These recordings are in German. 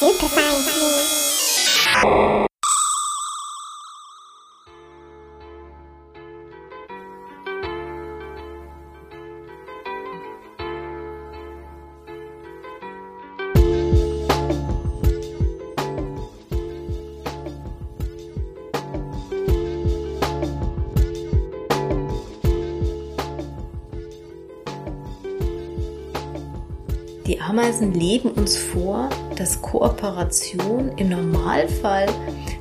Super Science Ameisen leben uns vor, dass Kooperation im Normalfall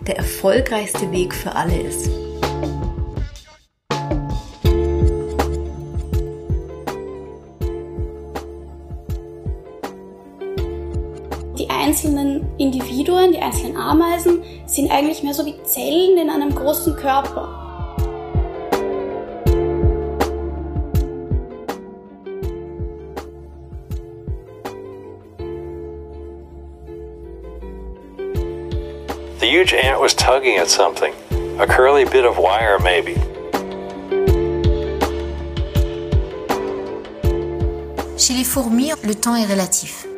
der erfolgreichste Weg für alle ist. Die einzelnen Individuen, die einzelnen Ameisen sind eigentlich mehr so wie Zellen in einem großen Körper. Ant was tugging at something, a curly bit of wire maybe. Chez les fourmis, le temps est relatif.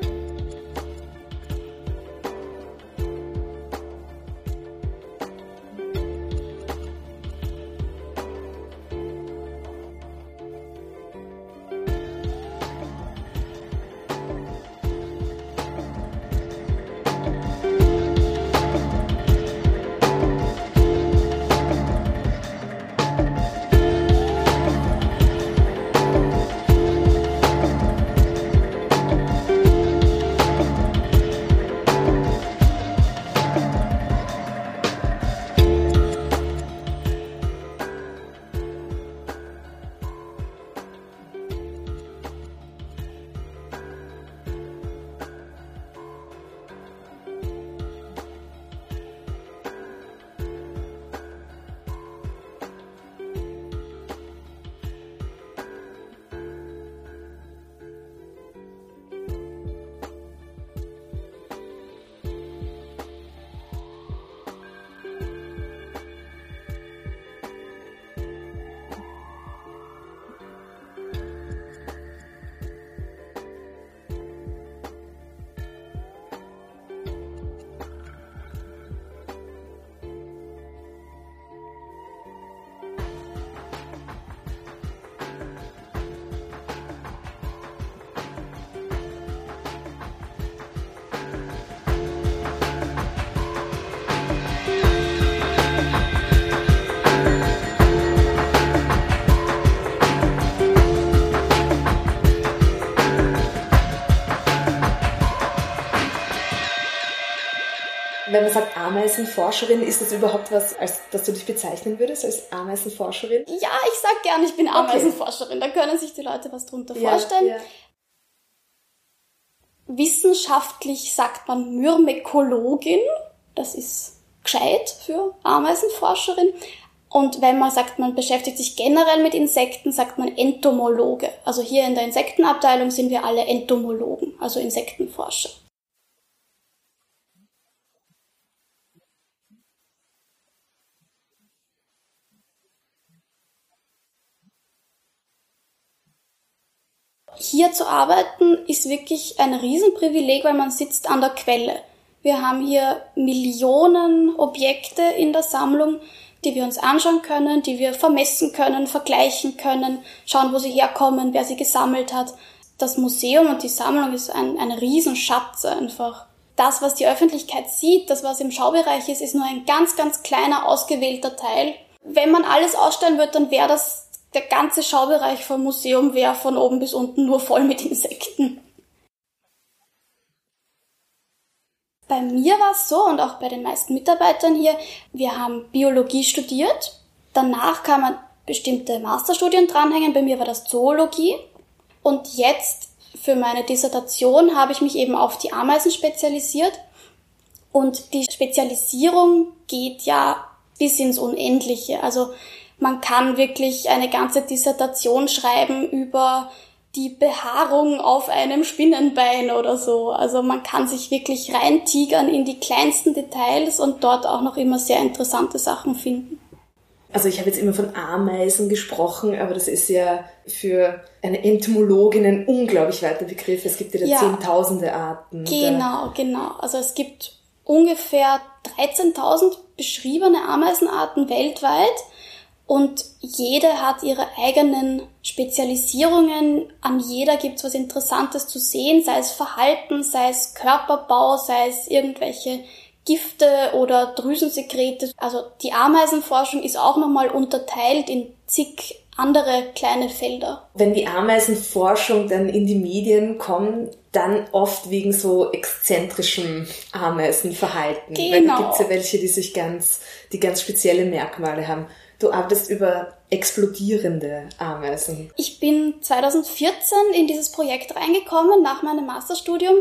Ameisenforscherin, ist das überhaupt was, als dass du dich bezeichnen würdest als Ameisenforscherin? Ja, ich sag gern, ich bin Ameisenforscherin. Da können sich die Leute was drunter Ja, vorstellen. ja. Wissenschaftlich sagt man Myrmekologin. Das ist gescheit für Ameisenforscherin. Und wenn man sagt, man beschäftigt sich generell mit Insekten, sagt man Entomologe. Also hier in der Insektenabteilung sind wir alle Entomologen, also Insektenforscher. Hier zu arbeiten ist wirklich ein Riesenprivileg, weil man sitzt an der Quelle. Wir haben hier Millionen Objekte in der Sammlung, die wir uns anschauen können, die wir vermessen können, vergleichen können, schauen, wo sie herkommen, wer sie gesammelt hat. Das Museum und die Sammlung ist ein, ein Riesenschatz einfach. Das, was die Öffentlichkeit sieht, das, was im Schaubereich ist, ist nur ein ganz, ganz kleiner, ausgewählter Teil. Wenn man alles ausstellen würde, dann wäre das, der ganze Schaubereich vom Museum wäre von oben bis unten nur voll mit Insekten. Bei mir war es so und auch bei den meisten Mitarbeitern hier, wir haben Biologie studiert, danach kann man bestimmte Masterstudien dranhängen, bei mir war das Zoologie. Und jetzt für meine Dissertation habe ich mich eben auf die Ameisen spezialisiert. Und die Spezialisierung geht ja bis ins Unendliche. Also man kann wirklich eine ganze Dissertation schreiben über die Behaarung auf einem Spinnenbein oder so. Also man kann sich wirklich reintigern in die kleinsten Details und dort auch noch immer sehr interessante Sachen finden. Also ich habe jetzt immer von Ameisen gesprochen, aber das ist ja für eine Entomologin ein unglaublich weiter Begriff. Es gibt ja, ja zehntausende Arten. Genau, genau. Also es gibt ungefähr 13.000 beschriebene Ameisenarten weltweit und jede hat ihre eigenen Spezialisierungen. An jeder gibt es was Interessantes zu sehen, sei es Verhalten, sei es Körperbau, sei es irgendwelche Gifte oder Drüsensekrete. Also die Ameisenforschung ist auch nochmal unterteilt in zig andere kleine Felder. Wenn die Ameisenforschung dann in die Medien kommt, dann oft wegen so exzentrischem Ameisenverhalten. Genau. Weil da gibt's ja welche, die sich ganz, die ganz spezielle Merkmale haben. Du arbeitest über explodierende Ameisen. Ich bin 2014 in dieses Projekt reingekommen nach meinem Masterstudium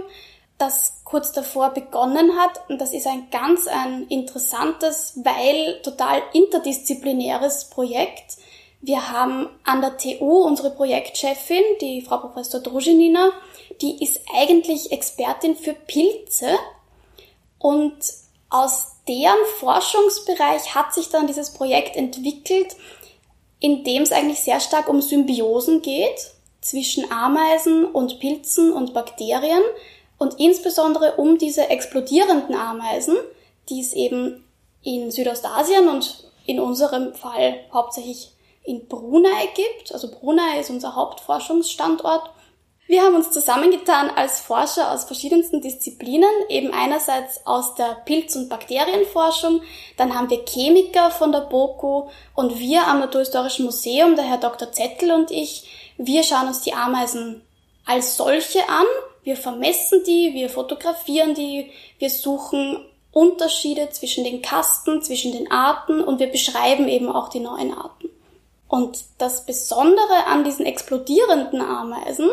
das kurz davor begonnen hat. Und das ist ein ganz ein interessantes, weil total interdisziplinäres Projekt. Wir haben an der TU unsere Projektchefin, die Frau Professor Druschinina, die ist eigentlich Expertin für Pilze und aus deren Forschungsbereich hat sich dann dieses Projekt entwickelt, in dem es eigentlich sehr stark um Symbiosen geht zwischen Ameisen und Pilzen und Bakterien, und insbesondere um diese explodierenden Ameisen, die es eben in Südostasien und in unserem Fall hauptsächlich in Brunei gibt. Also Brunei ist unser Hauptforschungsstandort. Wir haben uns zusammengetan als Forscher aus verschiedensten Disziplinen, eben einerseits aus der Pilz- und Bakterienforschung, dann haben wir Chemiker von der BOKU und wir am Naturhistorischen Museum, der Herr Dr. Zettel und ich, wir schauen uns die Ameisen als solche an wir vermessen die, wir fotografieren die, wir suchen Unterschiede zwischen den Kasten, zwischen den Arten und wir beschreiben eben auch die neuen Arten. Und das Besondere an diesen explodierenden Ameisen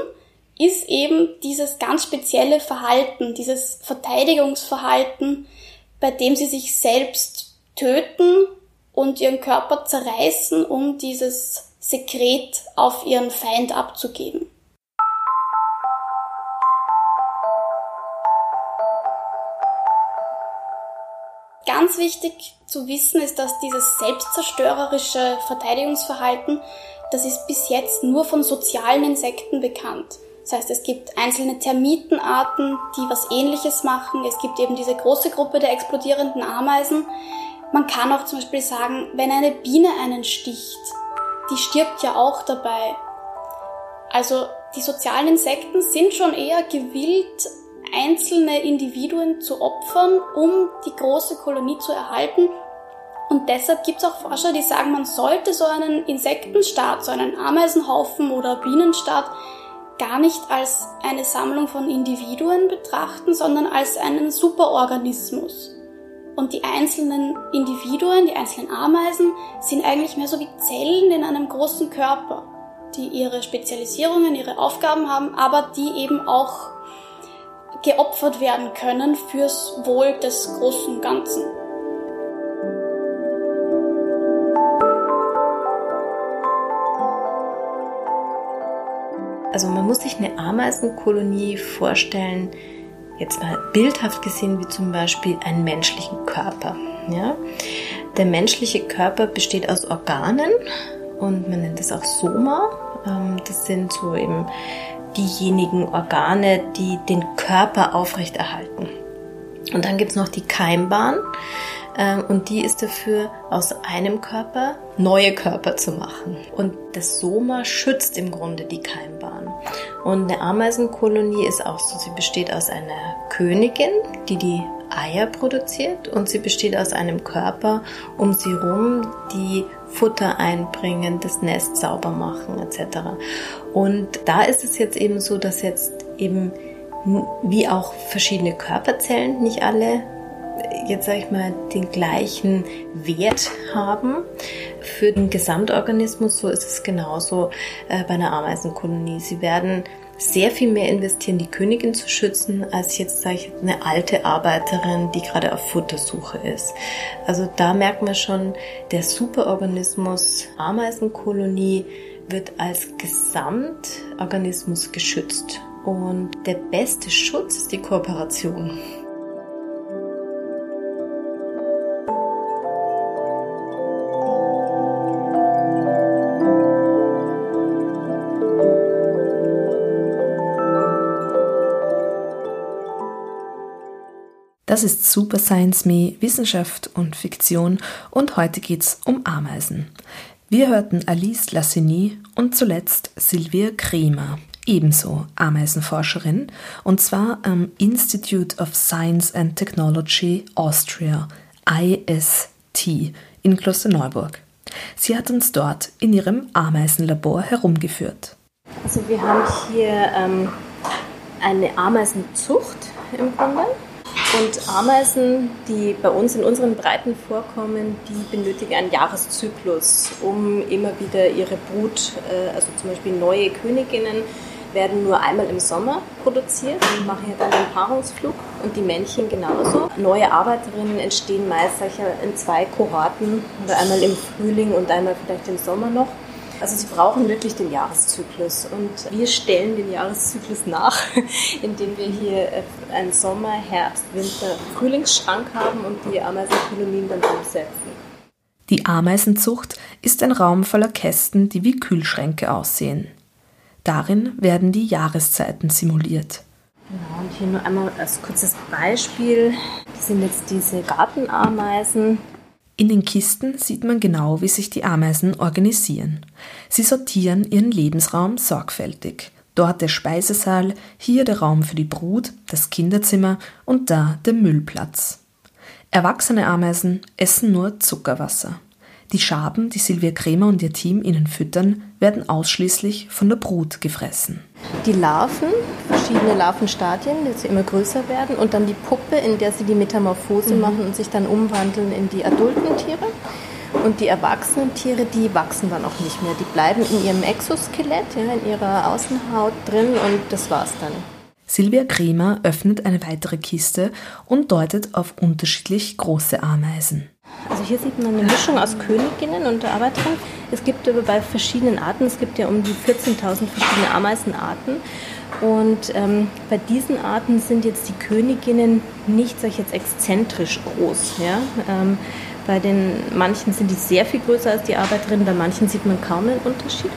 ist eben dieses ganz spezielle Verhalten, dieses Verteidigungsverhalten, bei dem sie sich selbst töten und ihren Körper zerreißen, um dieses Sekret auf ihren Feind abzugeben. Ganz wichtig zu wissen ist, dass dieses selbstzerstörerische Verteidigungsverhalten, das ist bis jetzt nur von sozialen Insekten bekannt. Das heißt, es gibt einzelne Termitenarten, die was ähnliches machen. Es gibt eben diese große Gruppe der explodierenden Ameisen. Man kann auch zum Beispiel sagen, wenn eine Biene einen sticht, die stirbt ja auch dabei. Also die sozialen Insekten sind schon eher gewillt, einzelne Individuen zu opfern, um die große Kolonie zu erhalten. Und deshalb gibt es auch Forscher, die sagen, man sollte so einen Insektenstaat, so einen Ameisenhaufen oder Bienenstaat gar nicht als eine Sammlung von Individuen betrachten, sondern als einen Superorganismus. Und die einzelnen Individuen, die einzelnen Ameisen, sind eigentlich mehr so wie Zellen in einem großen Körper, die ihre Spezialisierungen, ihre Aufgaben haben, aber die eben auch geopfert werden können fürs Wohl des großen Ganzen. Also man muss sich eine Ameisenkolonie vorstellen, jetzt mal bildhaft gesehen, wie zum Beispiel einen menschlichen Körper. Ja? Der menschliche Körper besteht aus Organen und man nennt es auch Soma. Ähm, das sind so eben diejenigen Organe, die den Körper aufrechterhalten. Und dann gibt's noch die Keimbahn und die ist dafür, aus einem Körper neue Körper zu machen. Und das Soma schützt im Grunde die Keimbahn. Und eine Ameisenkolonie ist auch so, sie besteht aus einer Königin, die die Eier produziert und sie besteht aus einem Körper um sie rum, die Futter einbringen, das Nest sauber machen etc. Und da ist es jetzt eben so, dass jetzt eben wie auch verschiedene Körperzellen, nicht alle jetzt sage ich mal, den gleichen Wert haben für den Gesamtorganismus. So ist es genauso äh, bei einer Ameisenkolonie. Sie werden sehr viel mehr investieren, die Königin zu schützen, als jetzt, sage ich, eine alte Arbeiterin, die gerade auf Futtersuche ist. Also da merkt man schon, der Superorganismus Ameisenkolonie wird als Gesamtorganismus geschützt. Und der beste Schutz ist die Kooperation. Das ist Super Science Me, Wissenschaft und Fiktion und heute geht's um Ameisen. Wir hörten Alice Lassini und zuletzt Sylvia Kremer, ebenso Ameisenforscherin, und zwar am Institute of Science and Technology Austria, IST, in Klosterneuburg. Sie hat uns dort in ihrem Ameisenlabor herumgeführt. Also wir haben hier ähm, eine Ameisenzucht im Grunde und Ameisen, die bei uns in unseren Breiten vorkommen, die benötigen einen Jahreszyklus, um immer wieder ihre Brut, äh, also zum Beispiel neue Königinnen, werden nur einmal im Sommer produziert und machen hier dann den Paarungsflug und die Männchen genauso. Neue Arbeiterinnen entstehen meist in zwei Kohorten einmal im Frühling und einmal vielleicht im Sommer noch. Also sie brauchen wirklich den Jahreszyklus und wir stellen den Jahreszyklus nach, indem wir hier äh, einen Sommer, Herbst, Winter, Frühlingsschrank haben und die Ameisenkolonien dann umsetzen. Die Ameisenzucht ist ein Raum voller Kästen, die wie Kühlschränke aussehen. Darin werden die Jahreszeiten simuliert. Genau, und hier nur einmal als kurzes Beispiel. Das sind jetzt diese Gartenameisen. In den Kisten sieht man genau, wie sich die Ameisen organisieren. Sie sortieren ihren Lebensraum sorgfältig. Dort der Speisesaal, hier der Raum für die Brut, das Kinderzimmer und da der Müllplatz. Erwachsene Ameisen essen nur Zuckerwasser. Die Schaben, die Silvia Kremer und ihr Team ihnen füttern, werden ausschließlich von der Brut gefressen. Die Larven, verschiedene Larvenstadien, die sie immer größer werden, und dann die Puppe, in der sie die Metamorphose mhm. machen und sich dann umwandeln in die adulten Tiere. Und die erwachsenen Tiere, die wachsen dann auch nicht mehr. Die bleiben in ihrem Exoskelett, ja, in ihrer Außenhaut drin und das war's dann. Silvia Kremer öffnet eine weitere Kiste und deutet auf unterschiedlich große Ameisen. Also hier sieht man eine Mischung aus Königinnen und Arbeiterinnen. Es gibt aber bei verschiedenen Arten, es gibt ja um die 14.000 verschiedene Ameisenarten. Und ähm, bei diesen Arten sind jetzt die Königinnen nicht, sag ich jetzt, exzentrisch groß. Ja? Ähm, bei den manchen sind die sehr viel größer als die Arbeiterinnen, bei manchen sieht man kaum einen Unterschied.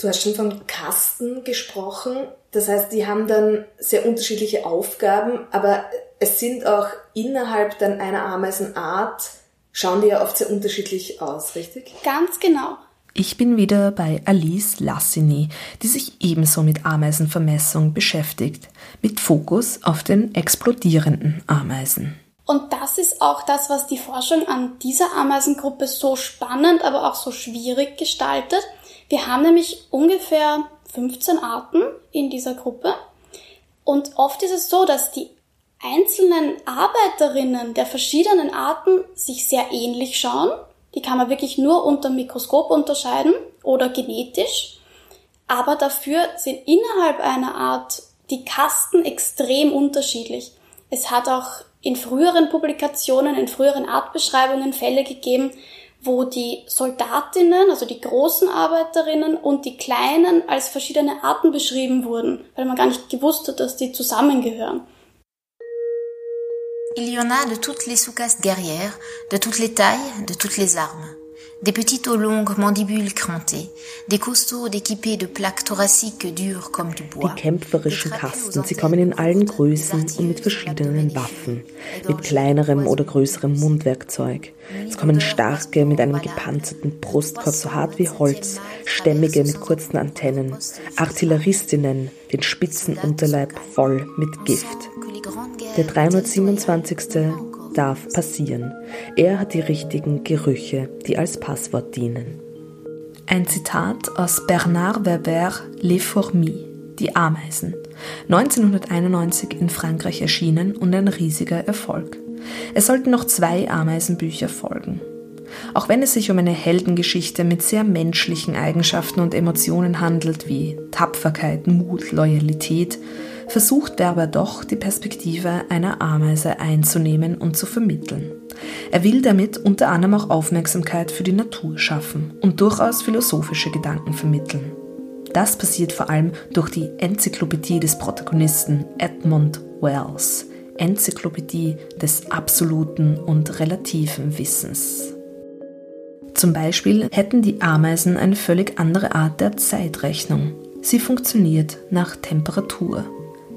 Du hast schon von Kasten gesprochen. Das heißt, die haben dann sehr unterschiedliche Aufgaben, aber es sind auch innerhalb dann einer Ameisenart, schauen die ja oft sehr unterschiedlich aus, richtig? Ganz genau. Ich bin wieder bei Alice Lassini, die sich ebenso mit Ameisenvermessung beschäftigt, mit Fokus auf den explodierenden Ameisen. Und das ist auch das, was die Forschung an dieser Ameisengruppe so spannend, aber auch so schwierig gestaltet. Wir haben nämlich ungefähr 15 Arten in dieser Gruppe. Und oft ist es so, dass die einzelnen Arbeiterinnen der verschiedenen Arten sich sehr ähnlich schauen. Die kann man wirklich nur unter Mikroskop unterscheiden oder genetisch. Aber dafür sind innerhalb einer Art die Kasten extrem unterschiedlich. Es hat auch in früheren Publikationen, in früheren Artbeschreibungen Fälle gegeben, wo die Soldatinnen, also die großen Arbeiterinnen und die kleinen als verschiedene Arten beschrieben wurden, weil man gar nicht gewusst hat, dass die zusammengehören. Il y en a de toutes les soucasses guerrières, de toutes les tailles, de toutes les armes. Des petites aux longues mandibules crantées, des costauds équipés de plaques thoraciques dures comme du bois. Die kämpferischen Kasten, sie kommen in allen Größen und mit verschiedenen Waffen, mit kleinerem oder größerem Mundwerkzeug. Es kommen starke mit einem gepanzerten Brustkorb so hart wie Holz, stämmige mit kurzen Antennen, Artilleristinnen, den spitzen Unterleib voll mit Gift. Der 327. darf passieren. Er hat die richtigen Gerüche, die als Passwort dienen. Ein Zitat aus Bernard Werber Les Fourmis, die Ameisen, 1991 in Frankreich erschienen und ein riesiger Erfolg. Es sollten noch zwei Ameisenbücher folgen. Auch wenn es sich um eine Heldengeschichte mit sehr menschlichen Eigenschaften und Emotionen handelt, wie Tapferkeit, Mut, Loyalität, versucht Werber doch, die Perspektive einer Ameise einzunehmen und zu vermitteln. Er will damit unter anderem auch Aufmerksamkeit für die Natur schaffen und durchaus philosophische Gedanken vermitteln. Das passiert vor allem durch die Enzyklopädie des Protagonisten Edmund Wells, Enzyklopädie des absoluten und relativen Wissens. Zum Beispiel hätten die Ameisen eine völlig andere Art der Zeitrechnung. Sie funktioniert nach Temperatur.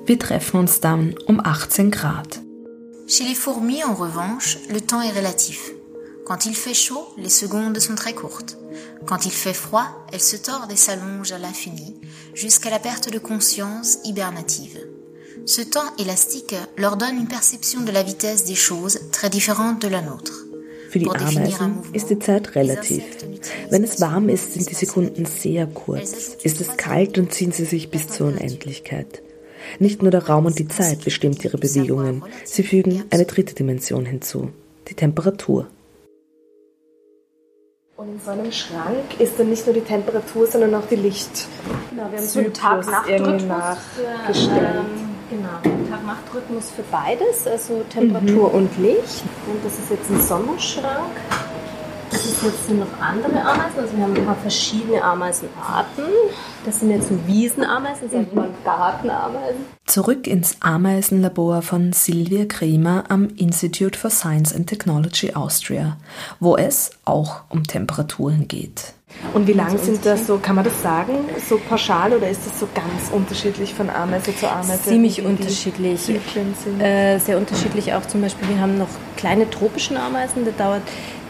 Wir treffen uns dann um 18 Grad. Chez les fourmis, en revanche, le temps est relatif. Quand il fait chaud, les secondes sont très courtes. Quand il fait froid, elles se tordent et s'allongent à l'infini, jusqu'à la perte de conscience hibernative. Ce temps élastique leur donne une perception de la vitesse des choses très différente de la nôtre. Für die Ameisen ist die Zeit relativ. Wenn es warm ist, sind die Sekunden sehr kurz. Ist es kalt, dann ziehen sie sich bis zur Unendlichkeit. Nicht nur der Raum und die Zeit bestimmt ihre Bewegungen, sie fügen eine dritte Dimension hinzu, die Temperatur. Und in so einem Schrank ist dann nicht nur die Temperatur, sondern auch die Licht. Genau, wir haben so einen Tag-Nacht-Rhythmus gestellt. Ähm, genau, Tag-Nacht-Rhythmus für beides, also Temperatur mhm. und Licht. Und das ist jetzt ein Sommerschrank. Das ist jetzt sind noch andere Ameisen, also wir haben ein paar verschiedene Ameisenarten. Das sind jetzt Wiesenameisen, das sind mhm. Gartenameisen. Zurück ins Ameisenlabor von Silvia Kremer am Institute for Science and Technology Austria, wo es auch um Temperaturen geht. Und wie lang sind das so, kann man das sagen, so pauschal oder ist das so ganz unterschiedlich von Ameise zu Ameise? Ziemlich unterschiedlich. Äh, sehr unterschiedlich auch zum Beispiel, wir haben noch kleine tropischen Ameisen, da dauert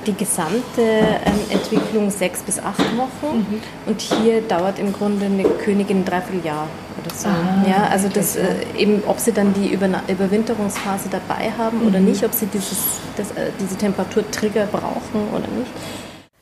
die gesamte ähm, Entwicklung sechs bis acht Wochen mhm. und hier dauert im Grunde eine Königin ein Dreivierteljahr oder so. Ah, ja, also das, äh, eben, ob sie dann die Über Überwinterungsphase dabei haben mhm. oder nicht, ob sie dieses, das, äh, diese Temperaturtrigger brauchen oder nicht.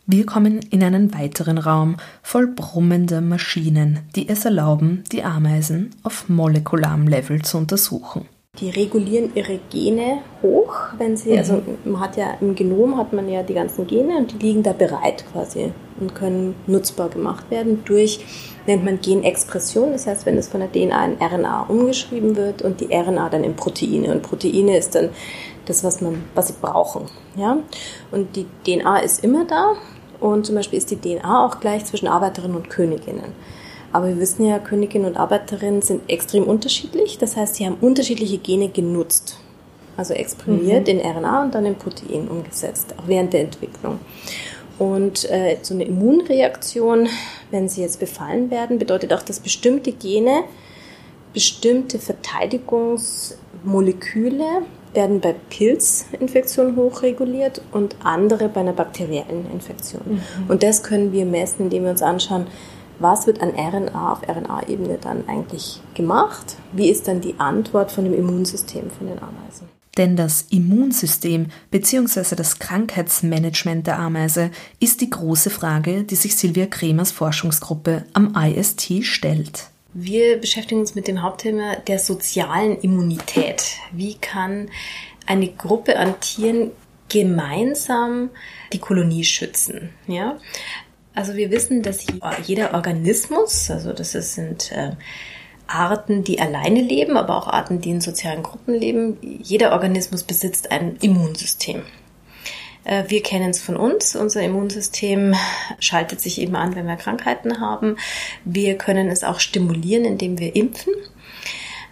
Wir kommen in einen weiteren Raum voll brummender Maschinen, die es erlauben, die Ameisen auf molekularem Level zu untersuchen. Die regulieren ihre Gene hoch, wenn sie, also mhm. also man hat ja im Genom hat man ja die ganzen Gene und die liegen da bereit quasi und können nutzbar gemacht werden durch, nennt man Genexpression. Das heißt, wenn es von der DNA in RNA umgeschrieben wird und die RNA dann in Proteine. Und Proteine ist dann das, was man, was sie brauchen. Ja? Und die DNA ist immer da und zum Beispiel ist die DNA auch gleich zwischen Arbeiterinnen und Königinnen. Aber wir wissen ja, Königin und Arbeiterinnen sind extrem unterschiedlich. Das heißt, sie haben unterschiedliche Gene genutzt. Also exprimiert mhm. in RNA und dann in Protein umgesetzt, auch während der Entwicklung. Und äh, so eine Immunreaktion, wenn sie jetzt befallen werden, bedeutet auch, dass bestimmte Gene, bestimmte Verteidigungsmoleküle werden bei Pilzinfektionen hochreguliert und andere bei einer bakteriellen Infektion. Mhm. Und das können wir messen, indem wir uns anschauen, was wird an RNA auf RNA-Ebene dann eigentlich gemacht? Wie ist dann die Antwort von dem Immunsystem von den Ameisen? Denn das Immunsystem bzw. das Krankheitsmanagement der Ameise ist die große Frage, die sich Silvia Kremers Forschungsgruppe am IST stellt. Wir beschäftigen uns mit dem Hauptthema der sozialen Immunität. Wie kann eine Gruppe an Tieren gemeinsam die Kolonie schützen? Ja? Also wir wissen, dass jeder Organismus, also das sind äh, Arten, die alleine leben, aber auch Arten, die in sozialen Gruppen leben, jeder Organismus besitzt ein Immunsystem. Äh, wir kennen es von uns. Unser Immunsystem schaltet sich eben an, wenn wir Krankheiten haben. Wir können es auch stimulieren, indem wir impfen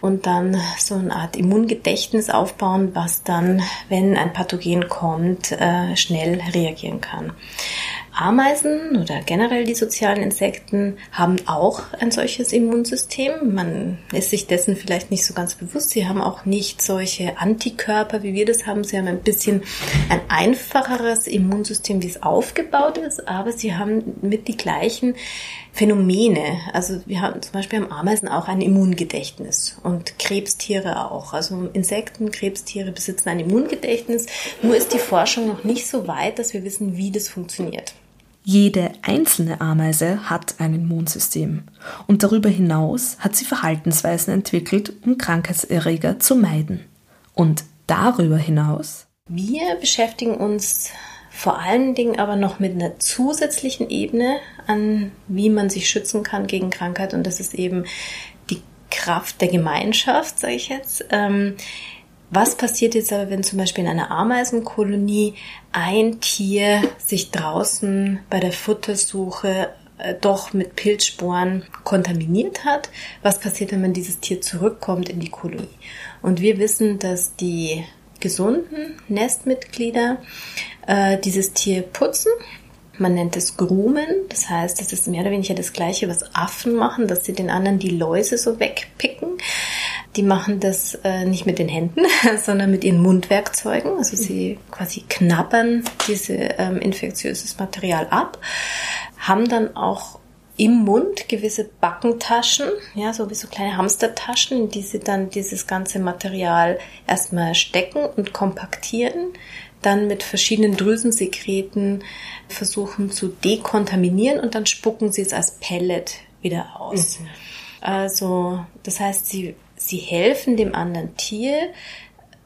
und dann so eine Art Immungedächtnis aufbauen, was dann, wenn ein Pathogen kommt, äh, schnell reagieren kann. Ameisen oder generell die sozialen Insekten haben auch ein solches Immunsystem. Man ist sich dessen vielleicht nicht so ganz bewusst. Sie haben auch nicht solche Antikörper, wie wir das haben. Sie haben ein bisschen ein einfacheres Immunsystem, wie es aufgebaut ist, aber sie haben mit die gleichen Phänomene. Also wir haben zum Beispiel haben Ameisen auch ein Immungedächtnis und Krebstiere auch. Also Insekten, Krebstiere besitzen ein Immungedächtnis. Nur ist die Forschung noch nicht so weit, dass wir wissen, wie das funktioniert. Jede einzelne Ameise hat ein Immunsystem und darüber hinaus hat sie Verhaltensweisen entwickelt, um Krankheitserreger zu meiden. Und darüber hinaus? Wir beschäftigen uns vor allen Dingen aber noch mit einer zusätzlichen Ebene an, wie man sich schützen kann gegen Krankheit und das ist eben die Kraft der Gemeinschaft, sage ich jetzt. Ähm, was passiert jetzt aber, wenn zum Beispiel in einer Ameisenkolonie ein Tier sich draußen bei der Futtersuche äh, doch mit Pilzsporen kontaminiert hat? Was passiert, wenn man dieses Tier zurückkommt in die Kolonie? Und wir wissen, dass die gesunden Nestmitglieder äh, dieses Tier putzen. Man nennt es Grumen, das heißt, das ist mehr oder weniger das gleiche, was Affen machen, dass sie den anderen die Läuse so wegpicken. Die machen das äh, nicht mit den Händen, sondern mit ihren Mundwerkzeugen. Also sie quasi knabbern dieses ähm, infektiöses Material ab, haben dann auch im Mund gewisse Backentaschen, ja, so wie so kleine Hamstertaschen, in die sie dann dieses ganze Material erstmal stecken und kompaktieren, dann mit verschiedenen Drüsensekreten versuchen zu dekontaminieren und dann spucken sie es als Pellet wieder aus. Mhm. Also, das heißt, sie, sie helfen dem anderen Tier,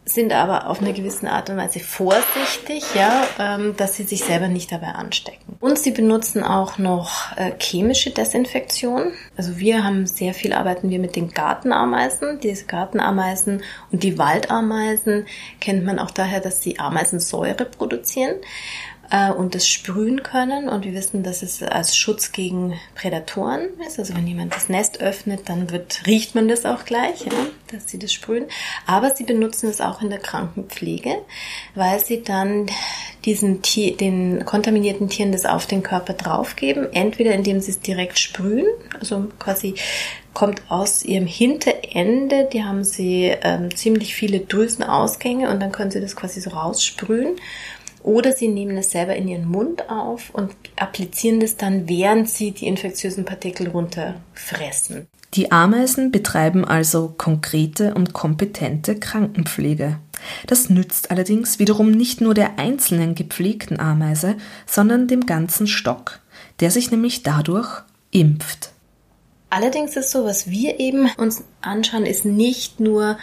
sind aber auf eine gewisse Art und Weise vorsichtig, ja, ähm, dass sie sich selber nicht dabei anstecken. Und sie benutzen auch noch äh, chemische Desinfektion. Also wir haben sehr viel arbeiten wir mit den Gartenameisen. Diese Gartenameisen und die Waldameisen kennt man auch daher, dass sie Ameisensäure produzieren äh, und das sprühen können. Und wir wissen, dass es als Schutz gegen Prädatoren ist. Also wenn jemand das Nest öffnet, dann wird, riecht man das auch gleich, ja, dass sie das sprühen. Aber sie benutzen es auch in der Krankenpflege, weil sie dann diesen Tier, den kontaminierten Tieren das auf den Körper draufgeben. Entweder indem sie es direkt sprühen, also quasi kommt aus ihrem Hinterende, die haben sie ähm, ziemlich viele Drüsenausgänge und dann können sie das quasi so raussprühen. Oder sie nehmen es selber in ihren Mund auf und applizieren das dann, während sie die infektiösen Partikel runterfressen. Die Ameisen betreiben also konkrete und kompetente Krankenpflege. Das nützt allerdings wiederum nicht nur der einzelnen gepflegten Ameise, sondern dem ganzen Stock, der sich nämlich dadurch impft. Allerdings ist so, was wir eben uns anschauen, ist nicht nur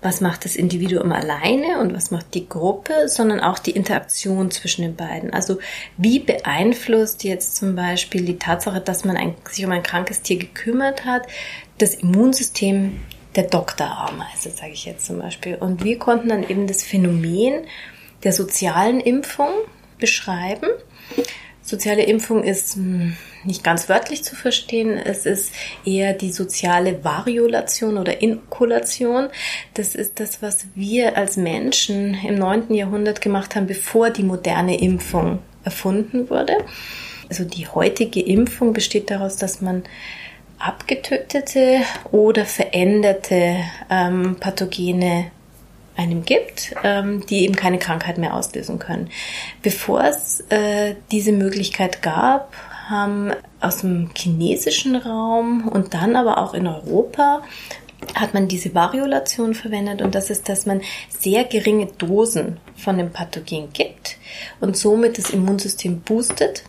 was macht das Individuum alleine und was macht die Gruppe, sondern auch die Interaktion zwischen den beiden. Also wie beeinflusst jetzt zum Beispiel die Tatsache, dass man ein, sich um ein krankes Tier gekümmert hat, das Immunsystem der Doktorameise, also, sage ich jetzt zum Beispiel. Und wir konnten dann eben das Phänomen der sozialen Impfung beschreiben. Soziale Impfung ist hm, nicht ganz wörtlich zu verstehen. Es ist eher die soziale Variolation oder Inkulation. Das ist das, was wir als Menschen im 9. Jahrhundert gemacht haben, bevor die moderne Impfung erfunden wurde. Also die heutige Impfung besteht daraus, dass man abgetötete oder veränderte ähm, Pathogene einem gibt, ähm, die eben keine Krankheit mehr auslösen können. Bevor es äh, diese Möglichkeit gab, haben aus dem chinesischen Raum und dann aber auch in Europa hat man diese Variolation verwendet und das ist, dass man sehr geringe Dosen von dem Pathogen gibt und somit das Immunsystem boostet,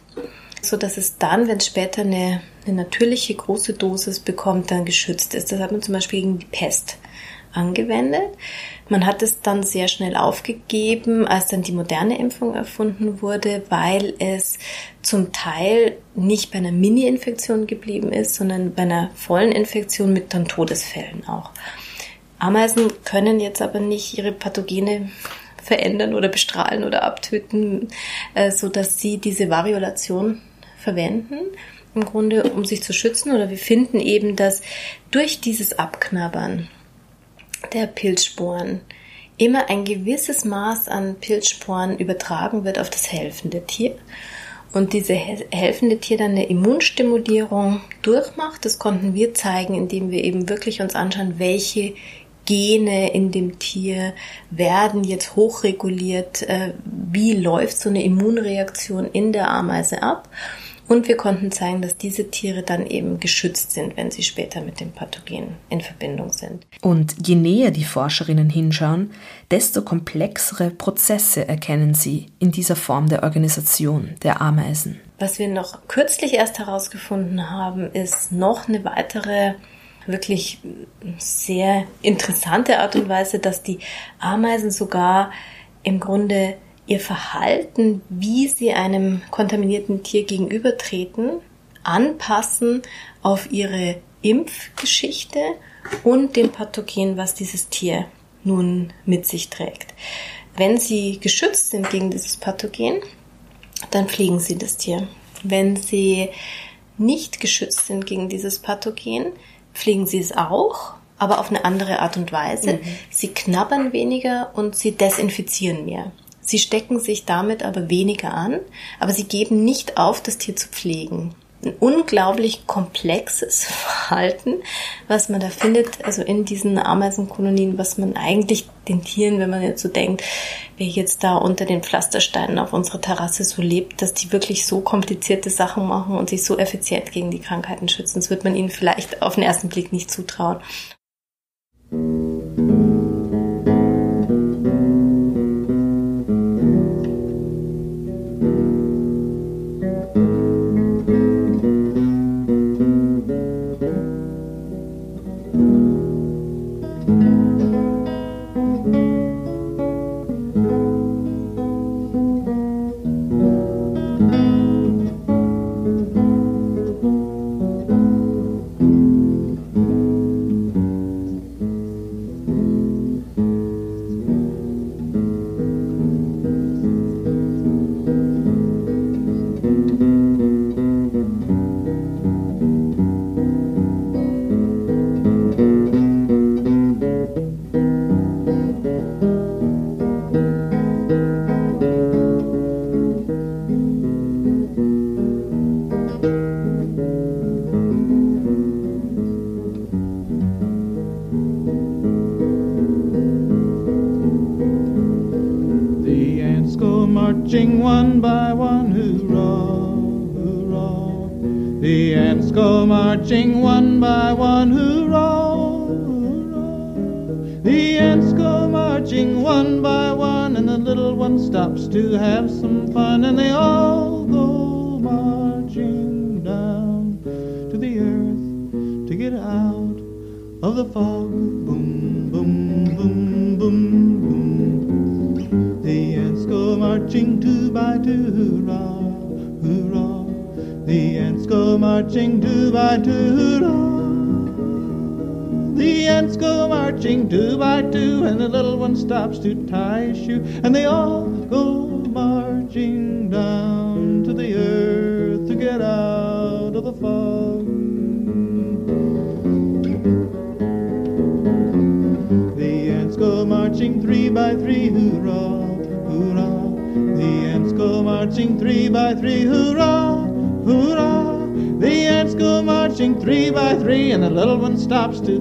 so dass es dann, wenn es später eine, eine natürliche große Dosis bekommt, dann geschützt ist. Das hat man zum Beispiel gegen die Pest angewendet. Man hat es dann sehr schnell aufgegeben, als dann die moderne Impfung erfunden wurde, weil es zum Teil nicht bei einer Mini-Infektion geblieben ist, sondern bei einer vollen Infektion mit dann Todesfällen auch. Ameisen können jetzt aber nicht ihre Pathogene verändern oder bestrahlen oder abtöten, äh, so dass sie diese Variolation verwenden im Grunde, um sich zu schützen. Oder wir finden eben, dass durch dieses Abknabbern der Pilzsporen immer ein gewisses Maß an Pilzsporen übertragen wird auf das helfende Tier und diese helfende Tier dann eine Immunstimulierung durchmacht. Das konnten wir zeigen, indem wir eben wirklich uns anschauen, welche Gene in dem Tier werden jetzt hochreguliert, äh, wie läuft so eine Immunreaktion in der Ameise ab. Und wir konnten zeigen, dass diese Tiere dann eben geschützt sind, wenn sie später mit dem Pathogen in Verbindung sind. Und je näher die Forscherinnen hinschauen, desto komplexere Prozesse erkennen sie in dieser Form der Organisation der Ameisen. Was wir noch kürzlich erst herausgefunden haben, ist noch eine weitere wirklich sehr interessante Art und Weise, dass die Ameisen sogar im Grunde ihr Verhalten, wie sie einem kontaminierten Tier gegenübertreten, anpassen auf ihre Impfgeschichte und dem Pathogen, was dieses Tier nun mit sich trägt. Wenn sie geschützt sind gegen dieses Pathogen, dann pflegen sie das Tier. Wenn sie nicht geschützt sind gegen dieses Pathogen, pflegen sie es auch, aber auf eine andere Art und Weise. Mhm. Sie knabbern weniger und sie desinfizieren mehr. Sie stecken sich damit aber weniger an, aber sie geben nicht auf, das Tier zu pflegen. ein unglaublich komplexes Verhalten, was man da findet, also in diesen Ameisenkolonien, was man eigentlich den Tieren, wenn man jetzt so denkt, wer jetzt da unter den Pflastersteinen auf unserer Terrasse so lebt, dass die wirklich so komplizierte Sachen machen und sich so effizient gegen die Krankheiten schützen, das wird man ihnen vielleicht auf den ersten Blick nicht zutrauen. Three by three, hoorah, hoorah. The ants go marching three by three, hoorah hoorah! The ants go marching three by three, and the little one stops to.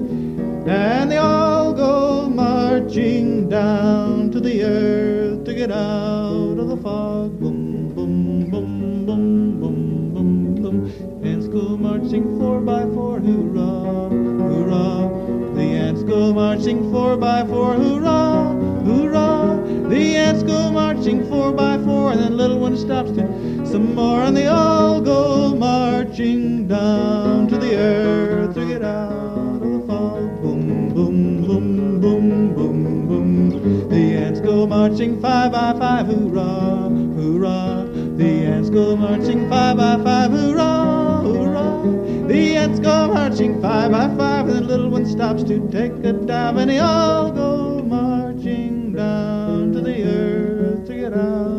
And they all go marching down to the earth to get out of the fog. Boom, boom, boom, boom, boom, boom, boom. Ants go marching four by four, hoorah, hoorah. The ants go marching four by four, hoorah. Ants go marching four by four, and then little one stops to some more, and they all go marching down to the earth to get out of the fog. Boom, boom, boom, boom, boom, boom. The ants go marching five by five, hoorah, hoorah. The ants go marching five by five, hoorah, hoorah. The ants go marching five by five, and the little one stops to take a dive, and they all go marching down earth to get out.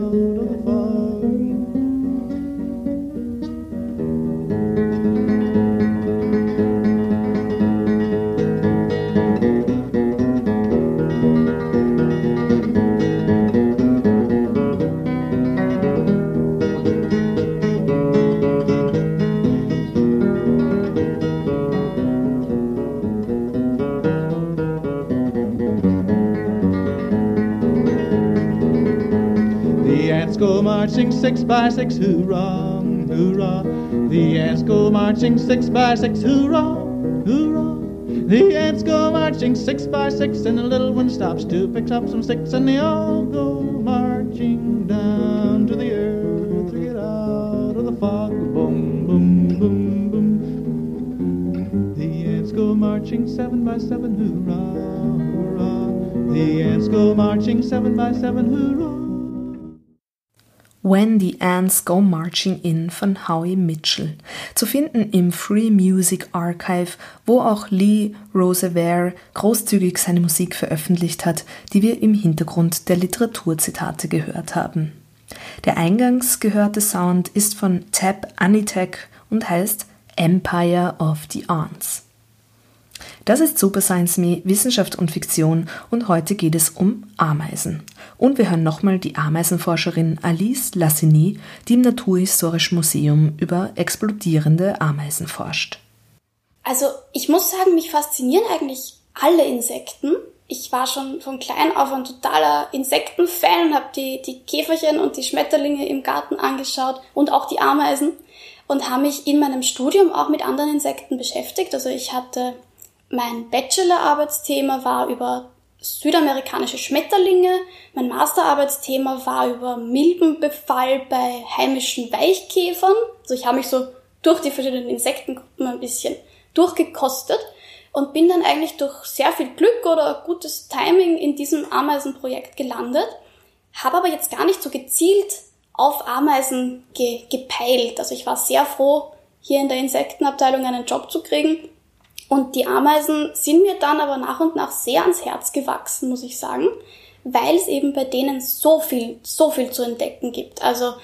Six by six, hoorah, hoorah. The ants go marching six by six, hoorah, hoorah. The ants go marching six by six, and the little one stops to pick up some sticks, and they all go marching down to the earth to get out of the fog. Boom, boom, boom, boom. The ants go marching seven by seven, hoorah, hoorah. The ants go marching seven by seven, hoorah. When the Ants Go Marching In von Howie Mitchell, zu finden im Free Music Archive, wo auch Lee Rosevere großzügig seine Musik veröffentlicht hat, die wir im Hintergrund der Literaturzitate gehört haben. Der eingangs gehörte Sound ist von Tab Anitek und heißt Empire of the Ants. Das ist Super Science Me, Wissenschaft und Fiktion und heute geht es um Ameisen. Und wir hören nochmal die Ameisenforscherin Alice Lassini, die im Naturhistorischen Museum über explodierende Ameisen forscht. Also ich muss sagen, mich faszinieren eigentlich alle Insekten. Ich war schon von klein auf ein totaler Insektenfan und habe die, die Käferchen und die Schmetterlinge im Garten angeschaut und auch die Ameisen und habe mich in meinem Studium auch mit anderen Insekten beschäftigt. Also ich hatte mein Bachelorarbeitsthema war über südamerikanische Schmetterlinge. Mein Masterarbeitsthema war über Milbenbefall bei heimischen Weichkäfern. Also ich habe mich so durch die verschiedenen Insektengruppen ein bisschen durchgekostet und bin dann eigentlich durch sehr viel Glück oder gutes Timing in diesem Ameisenprojekt gelandet, habe aber jetzt gar nicht so gezielt auf Ameisen ge gepeilt. Also ich war sehr froh, hier in der Insektenabteilung einen Job zu kriegen und die Ameisen sind mir dann aber nach und nach sehr ans Herz gewachsen, muss ich sagen, weil es eben bei denen so viel, so viel zu entdecken gibt. Also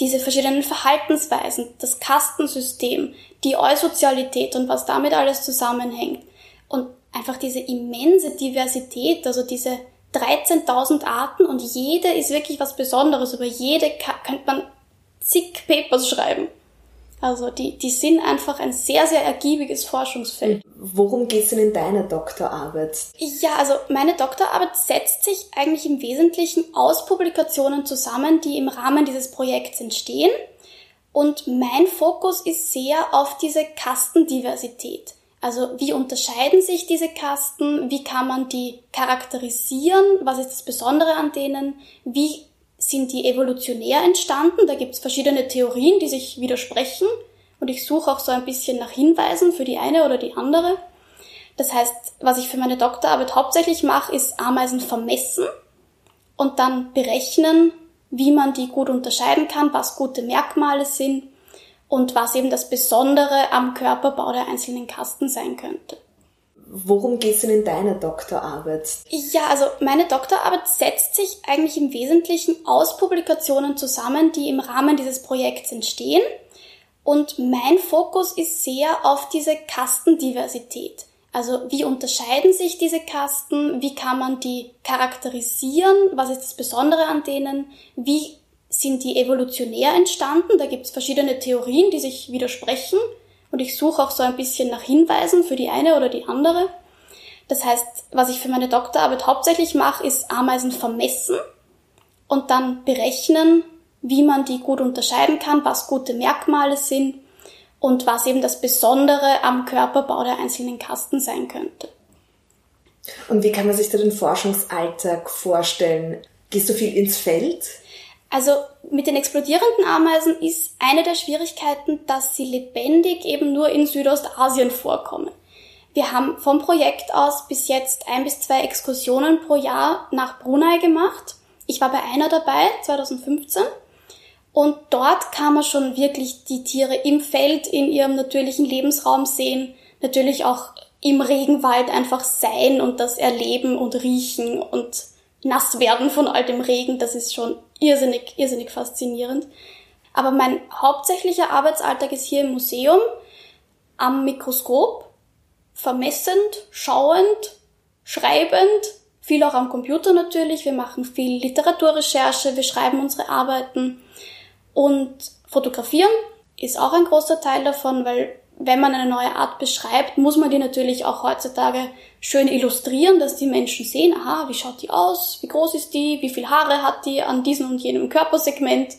diese verschiedenen Verhaltensweisen, das Kastensystem, die Eusozialität und was damit alles zusammenhängt. Und einfach diese immense Diversität, also diese 13.000 Arten und jede ist wirklich was Besonderes. Über jede könnte man zig Papers schreiben. Also die, die sind einfach ein sehr, sehr ergiebiges Forschungsfeld. Worum geht es denn in deiner Doktorarbeit? Ja, also meine Doktorarbeit setzt sich eigentlich im Wesentlichen aus Publikationen zusammen, die im Rahmen dieses Projekts entstehen. Und mein Fokus ist sehr auf diese Kastendiversität. Also wie unterscheiden sich diese Kasten? Wie kann man die charakterisieren? Was ist das Besondere an denen? Wie sind die evolutionär entstanden. Da gibt es verschiedene Theorien, die sich widersprechen. Und ich suche auch so ein bisschen nach Hinweisen für die eine oder die andere. Das heißt, was ich für meine Doktorarbeit hauptsächlich mache, ist Ameisen vermessen und dann berechnen, wie man die gut unterscheiden kann, was gute Merkmale sind und was eben das Besondere am Körperbau der einzelnen Kasten sein könnte. Worum geht es denn in deiner Doktorarbeit? Ja, also meine Doktorarbeit setzt sich eigentlich im Wesentlichen aus Publikationen zusammen, die im Rahmen dieses Projekts entstehen. Und mein Fokus ist sehr auf diese Kastendiversität. Also wie unterscheiden sich diese Kasten? Wie kann man die charakterisieren? Was ist das Besondere an denen? Wie sind die evolutionär entstanden? Da gibt es verschiedene Theorien, die sich widersprechen. Und ich suche auch so ein bisschen nach Hinweisen für die eine oder die andere. Das heißt, was ich für meine Doktorarbeit hauptsächlich mache, ist Ameisen vermessen und dann berechnen, wie man die gut unterscheiden kann, was gute Merkmale sind und was eben das Besondere am Körperbau der einzelnen Kasten sein könnte. Und wie kann man sich da den Forschungsalltag vorstellen? Gehst du viel ins Feld? Also mit den explodierenden Ameisen ist eine der Schwierigkeiten, dass sie lebendig eben nur in Südostasien vorkommen. Wir haben vom Projekt aus bis jetzt ein bis zwei Exkursionen pro Jahr nach Brunei gemacht. Ich war bei einer dabei, 2015. Und dort kann man schon wirklich die Tiere im Feld in ihrem natürlichen Lebensraum sehen. Natürlich auch im Regenwald einfach sein und das erleben und riechen und nass werden von all dem Regen, das ist schon irrsinnig, irrsinnig faszinierend. Aber mein hauptsächlicher Arbeitsalltag ist hier im Museum, am Mikroskop, vermessend, schauend, schreibend, viel auch am Computer natürlich. Wir machen viel Literaturrecherche, wir schreiben unsere Arbeiten. Und fotografieren ist auch ein großer Teil davon, weil wenn man eine neue Art beschreibt, muss man die natürlich auch heutzutage schön illustrieren, dass die Menschen sehen, aha, wie schaut die aus, wie groß ist die, wie viel Haare hat die an diesem und jenem Körpersegment.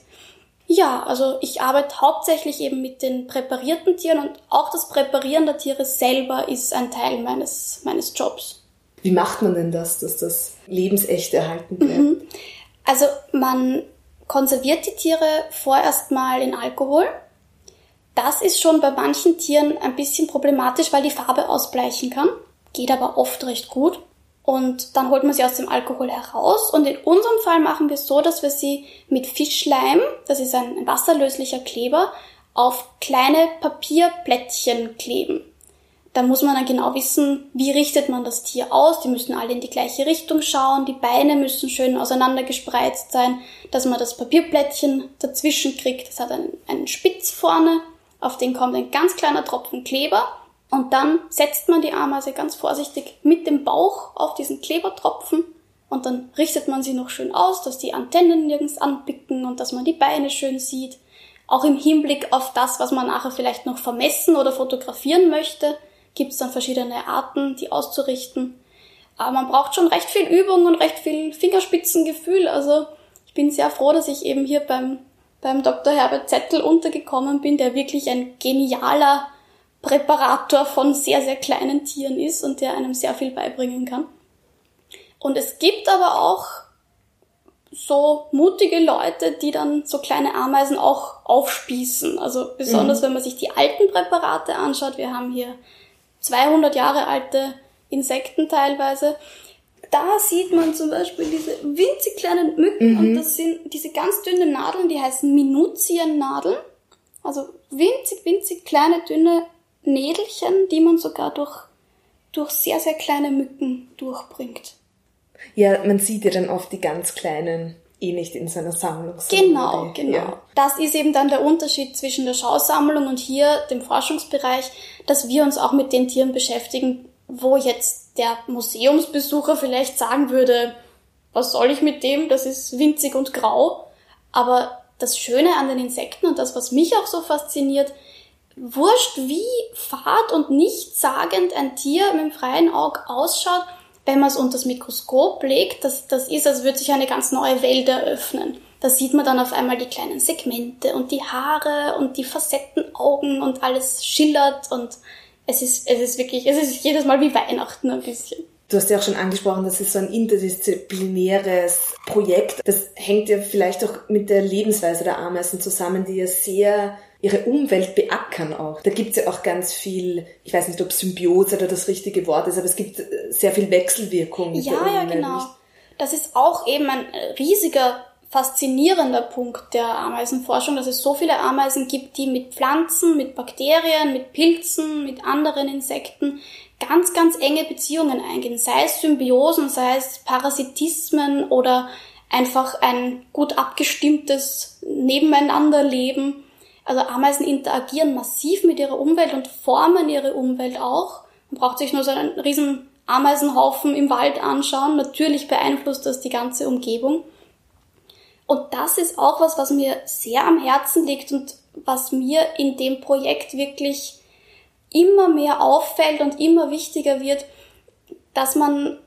Ja, also ich arbeite hauptsächlich eben mit den präparierten Tieren und auch das Präparieren der Tiere selber ist ein Teil meines, meines Jobs. Wie macht man denn das, dass das lebensecht erhalten bleibt? Mhm. Also man konserviert die Tiere vorerst mal in Alkohol das ist schon bei manchen Tieren ein bisschen problematisch, weil die Farbe ausbleichen kann. Geht aber oft recht gut. Und dann holt man sie aus dem Alkohol heraus. Und in unserem Fall machen wir es so, dass wir sie mit Fischleim, das ist ein wasserlöslicher Kleber, auf kleine Papierplättchen kleben. Da muss man dann genau wissen, wie richtet man das Tier aus. Die müssen alle in die gleiche Richtung schauen. Die Beine müssen schön auseinandergespreizt sein, dass man das Papierplättchen dazwischen kriegt. Das hat einen, einen Spitz vorne auf den kommt ein ganz kleiner Tropfen Kleber Und dann setzt man die Ameise ganz vorsichtig mit dem Bauch auf diesen Klebertropfen und dann richtet man sie noch schön aus, dass die Antennen nirgends anpicken und dass man die Beine schön sieht. Auch im Hinblick auf das, was man nachher vielleicht noch vermessen oder fotografieren möchte, gibt es dann verschiedene Arten, die auszurichten. Aber man braucht schon recht viel Übung und recht viel Fingerspitzengefühl. Also ich bin sehr froh, dass ich eben hier beim, beim Dr. Herbert Zettel untergekommen bin, der wirklich ein genialer Präparator von sehr, sehr kleinen Tieren ist und der einem sehr viel beibringen kann. Und es gibt aber auch so mutige Leute, die dann so kleine Ameisen auch aufspießen. Also besonders mhm. wenn man sich die alten Präparate anschaut. Wir haben hier 200 Jahre alte Insekten teilweise. Da sieht man zum Beispiel diese winzig kleinen Mücken mhm. und das sind diese ganz dünnen Nadeln, die heißen Minuziennadeln. Also winzig, winzig kleine, dünne Nädelchen, die man sogar durch, durch sehr, sehr kleine Mücken durchbringt. Ja, man sieht ja dann oft die ganz kleinen eh nicht in seiner Sammlung. Genau, genau. Ja. Das ist eben dann der Unterschied zwischen der Schausammlung und hier dem Forschungsbereich, dass wir uns auch mit den Tieren beschäftigen, wo jetzt der Museumsbesucher vielleicht sagen würde, was soll ich mit dem? Das ist winzig und grau. Aber das Schöne an den Insekten und das, was mich auch so fasziniert, wurscht wie fad und nichtssagend ein Tier mit dem freien Auge ausschaut, wenn man es unter das Mikroskop legt, das, das ist, als würde sich eine ganz neue Welt eröffnen. Da sieht man dann auf einmal die kleinen Segmente und die Haare und die Facettenaugen und alles schillert und es ist, es ist wirklich, es ist jedes Mal wie Weihnachten ein bisschen. Du hast ja auch schon angesprochen, das ist so ein interdisziplinäres Projekt. Das hängt ja vielleicht auch mit der Lebensweise der Ameisen zusammen, die ja sehr ihre Umwelt beackern auch. Da gibt's ja auch ganz viel, ich weiß nicht, ob Symbiose oder das richtige Wort ist, aber es gibt sehr viel Wechselwirkung. Ja, ja, genau. Das ist auch eben ein riesiger, faszinierender Punkt der Ameisenforschung, dass es so viele Ameisen gibt, die mit Pflanzen, mit Bakterien, mit Pilzen, mit anderen Insekten ganz, ganz enge Beziehungen eingehen. Sei es Symbiosen, sei es Parasitismen oder einfach ein gut abgestimmtes Nebeneinanderleben. Also Ameisen interagieren massiv mit ihrer Umwelt und formen ihre Umwelt auch. Man braucht sich nur so einen riesen Ameisenhaufen im Wald anschauen. Natürlich beeinflusst das die ganze Umgebung. Und das ist auch was, was mir sehr am Herzen liegt und was mir in dem Projekt wirklich immer mehr auffällt und immer wichtiger wird, dass man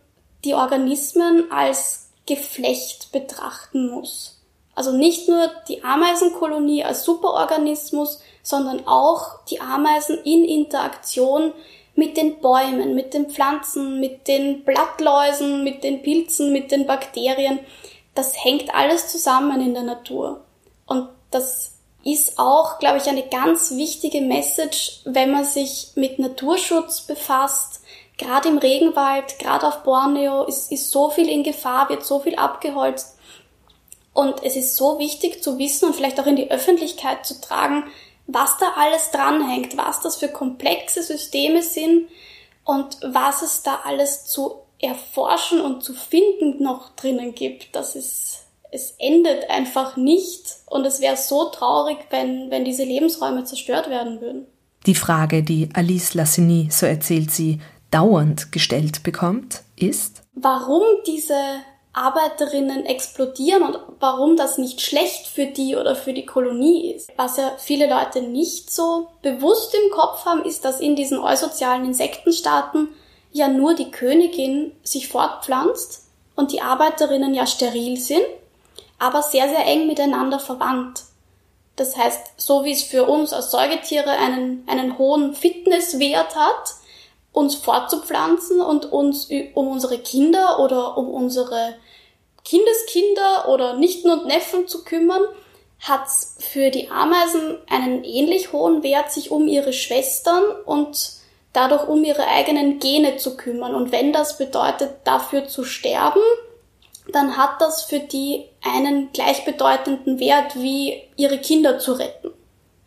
die Organismen als Geflecht betrachten muss. Also nicht nur die Ameisenkolonie als Superorganismus, sondern auch die Ameisen in Interaktion mit den Bäumen, mit den Pflanzen, mit den Blattläusen, mit den Pilzen, mit den Bakterien. Das hängt alles zusammen in der Natur. Und das ist auch, glaube ich, eine ganz wichtige Message, wenn man sich mit Naturschutz befasst. Gerade im Regenwald, gerade auf Borneo ist, ist so viel in Gefahr, wird so viel abgeholzt. Und es ist so wichtig zu wissen und vielleicht auch in die Öffentlichkeit zu tragen, was da alles dranhängt, was das für komplexe Systeme sind und was es da alles zu erforschen und zu finden noch drinnen gibt. Das ist, es endet einfach nicht und es wäre so traurig, wenn, wenn diese Lebensräume zerstört werden würden. Die Frage, die Alice Lassini, so erzählt sie, dauernd gestellt bekommt, ist, warum diese Arbeiterinnen explodieren und warum das nicht schlecht für die oder für die Kolonie ist. Was ja viele Leute nicht so bewusst im Kopf haben, ist, dass in diesen eusozialen Insektenstaaten ja nur die Königin sich fortpflanzt und die Arbeiterinnen ja steril sind, aber sehr, sehr eng miteinander verwandt. Das heißt, so wie es für uns als Säugetiere einen, einen hohen Fitnesswert hat, uns fortzupflanzen und uns um unsere Kinder oder um unsere Kindeskinder oder Nichten und Neffen zu kümmern, hat für die Ameisen einen ähnlich hohen Wert, sich um ihre Schwestern und dadurch um ihre eigenen Gene zu kümmern. Und wenn das bedeutet, dafür zu sterben, dann hat das für die einen gleichbedeutenden Wert wie ihre Kinder zu retten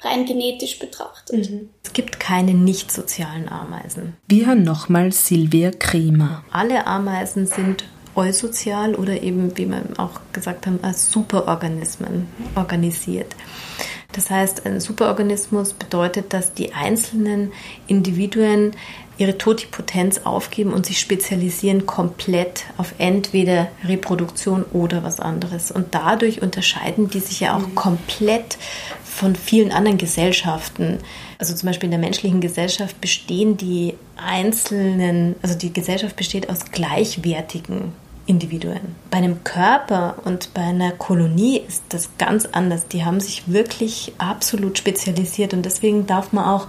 rein genetisch betrachtet. Mhm. Es gibt keine nicht sozialen Ameisen. Wir hören nochmal Silvia Kremer. Alle Ameisen sind eusozial oder eben, wie wir auch gesagt haben, als Superorganismen organisiert. Das heißt, ein Superorganismus bedeutet, dass die einzelnen Individuen ihre Totipotenz aufgeben und sich spezialisieren komplett auf entweder Reproduktion oder was anderes. Und dadurch unterscheiden die sich ja auch mhm. komplett von vielen anderen Gesellschaften. Also zum Beispiel in der menschlichen Gesellschaft bestehen die einzelnen, also die Gesellschaft besteht aus gleichwertigen Individuen. Bei einem Körper und bei einer Kolonie ist das ganz anders. Die haben sich wirklich absolut spezialisiert und deswegen darf man auch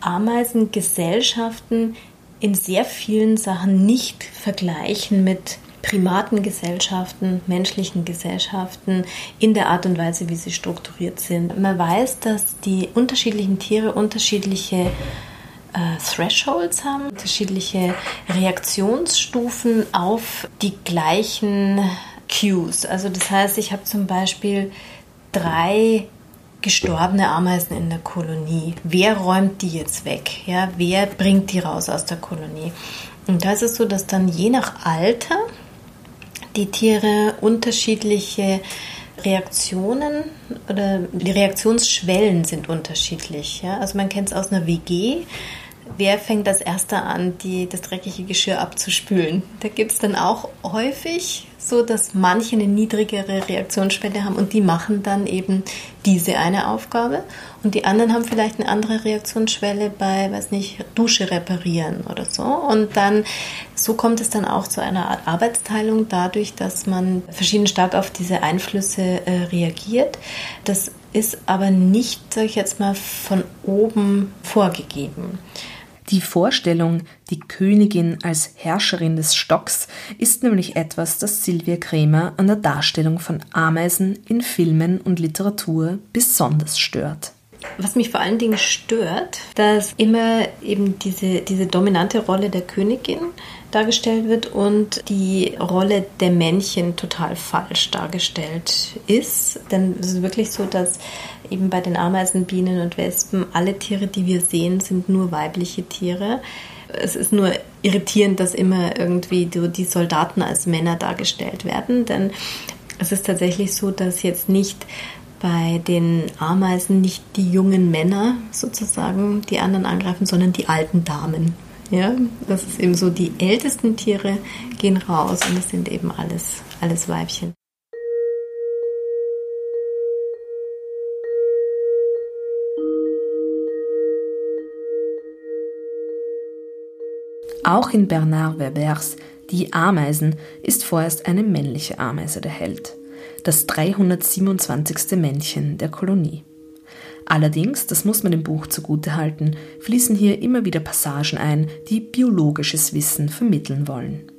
Ameisengesellschaften in sehr vielen Sachen nicht vergleichen mit Primatengesellschaften, menschlichen Gesellschaften in der Art und Weise, wie sie strukturiert sind. Man weiß, dass die unterschiedlichen Tiere unterschiedliche äh, Thresholds haben, unterschiedliche Reaktionsstufen auf die gleichen Cues. Also das heißt, ich habe zum Beispiel drei gestorbene Ameisen in der Kolonie. Wer räumt die jetzt weg? Ja, wer bringt die raus aus der Kolonie? Und da ist es so, dass dann je nach Alter die Tiere unterschiedliche Reaktionen oder die Reaktionsschwellen sind unterschiedlich. Ja? Also man kennt es aus einer WG wer fängt als erster an, die, das dreckige Geschirr abzuspülen. Da gibt es dann auch häufig so, dass manche eine niedrigere Reaktionsschwelle haben und die machen dann eben diese eine Aufgabe und die anderen haben vielleicht eine andere Reaktionsschwelle bei, weiß nicht, Dusche reparieren oder so. Und dann, so kommt es dann auch zu einer Art Arbeitsteilung dadurch, dass man verschieden stark auf diese Einflüsse äh, reagiert. Das ist aber nicht, sag ich jetzt mal, von oben vorgegeben. Die Vorstellung, die Königin als Herrscherin des Stocks, ist nämlich etwas, das Silvia Kremer an der Darstellung von Ameisen in Filmen und Literatur besonders stört. Was mich vor allen Dingen stört, dass immer eben diese, diese dominante Rolle der Königin dargestellt wird und die Rolle der Männchen total falsch dargestellt ist. Denn es ist wirklich so, dass eben bei den Ameisen, Bienen und Wespen alle Tiere, die wir sehen, sind nur weibliche Tiere. Es ist nur irritierend, dass immer irgendwie die Soldaten als Männer dargestellt werden, denn es ist tatsächlich so, dass jetzt nicht bei den Ameisen nicht die jungen Männer sozusagen die anderen angreifen, sondern die alten Damen. Ja, das ist eben so, die ältesten Tiere gehen raus und das sind eben alles, alles Weibchen. Auch in Bernard Webers Die Ameisen ist vorerst eine männliche Ameise der Held, das 327. Männchen der Kolonie. Allerdings, das muss man dem Buch zugutehalten, fließen hier immer wieder Passagen ein, die biologisches Wissen vermitteln wollen.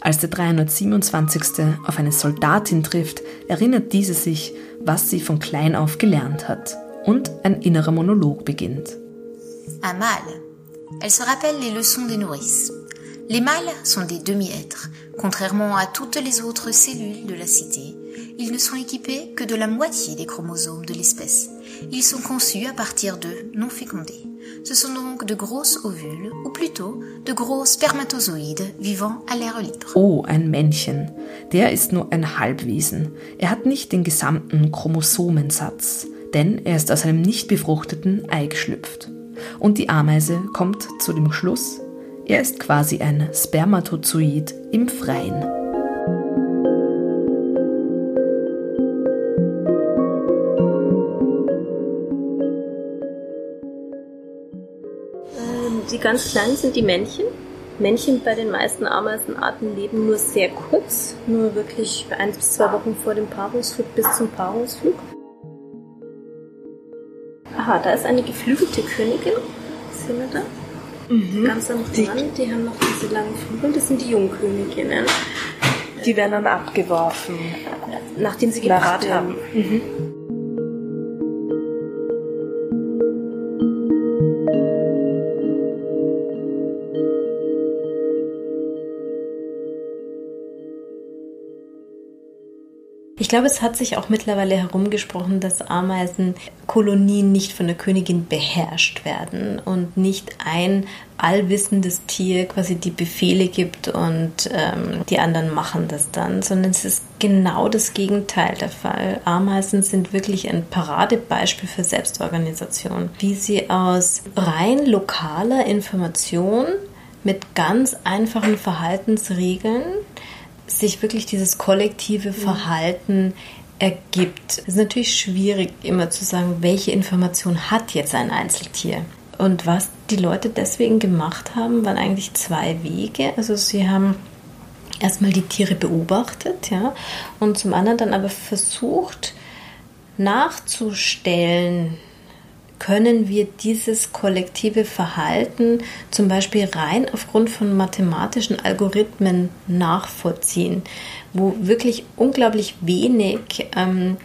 Als der 327. auf eine Soldatin trifft, erinnert diese sich, was sie von klein auf gelernt hat. Und ein innerer Monolog beginnt. Mâle. Elle se rappelle les leçons des nourrices. Les mâles sont des demi-êtres. Contrairement à toutes les autres cellules de la cité, ils ne sont équipés que de la moitié des chromosomes de l'espèce. Ils sont conçus à partir d'œufs non fécondés. Ce sont donc de grosses ovules, ou plutôt de gros Spermatozoïdes vivant à l'air libre. Oh, ein Männchen. Der ist nur ein Halbwesen. Er hat nicht den gesamten Chromosomensatz, denn er ist aus einem nicht befruchteten Ei geschlüpft. Und die Ameise kommt zu dem Schluss, er ist quasi ein Spermatozoid im Freien. Die ganz kleinen sind die Männchen. Männchen bei den meisten Ameisenarten leben nur sehr kurz, nur wirklich ein bis zwei Wochen vor dem Paarungsflug bis zum Paarungsflug. Aha, da ist eine geflügelte Königin. Sehen wir da? Mhm. Ganz am Rand, die, die haben noch diese langen Flügel, das sind die Jungköniginnen. Die werden dann abgeworfen. Nachdem sie gepaart haben. Mhm. Ich glaube, es hat sich auch mittlerweile herumgesprochen, dass Ameisenkolonien nicht von der Königin beherrscht werden und nicht ein allwissendes Tier quasi die Befehle gibt und ähm, die anderen machen das dann, sondern es ist genau das Gegenteil der Fall. Ameisen sind wirklich ein Paradebeispiel für Selbstorganisation, wie sie aus rein lokaler Information mit ganz einfachen Verhaltensregeln sich wirklich dieses kollektive mhm. Verhalten ergibt. Es ist natürlich schwierig, immer zu sagen, welche Information hat jetzt ein Einzeltier. Und was die Leute deswegen gemacht haben, waren eigentlich zwei Wege. Also sie haben erstmal die Tiere beobachtet, ja, und zum anderen dann aber versucht nachzustellen, können wir dieses kollektive Verhalten zum Beispiel rein aufgrund von mathematischen Algorithmen nachvollziehen, wo wirklich unglaublich wenig ähm,